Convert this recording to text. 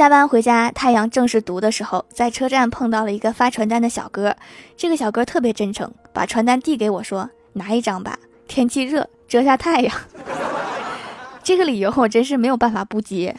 下班回家太阳正是毒的时候在车站碰到了一个发传单的小哥。这个小哥特别真诚把传单递给我说拿一张吧天气热遮下太阳。这个理由我真是没有办法不接。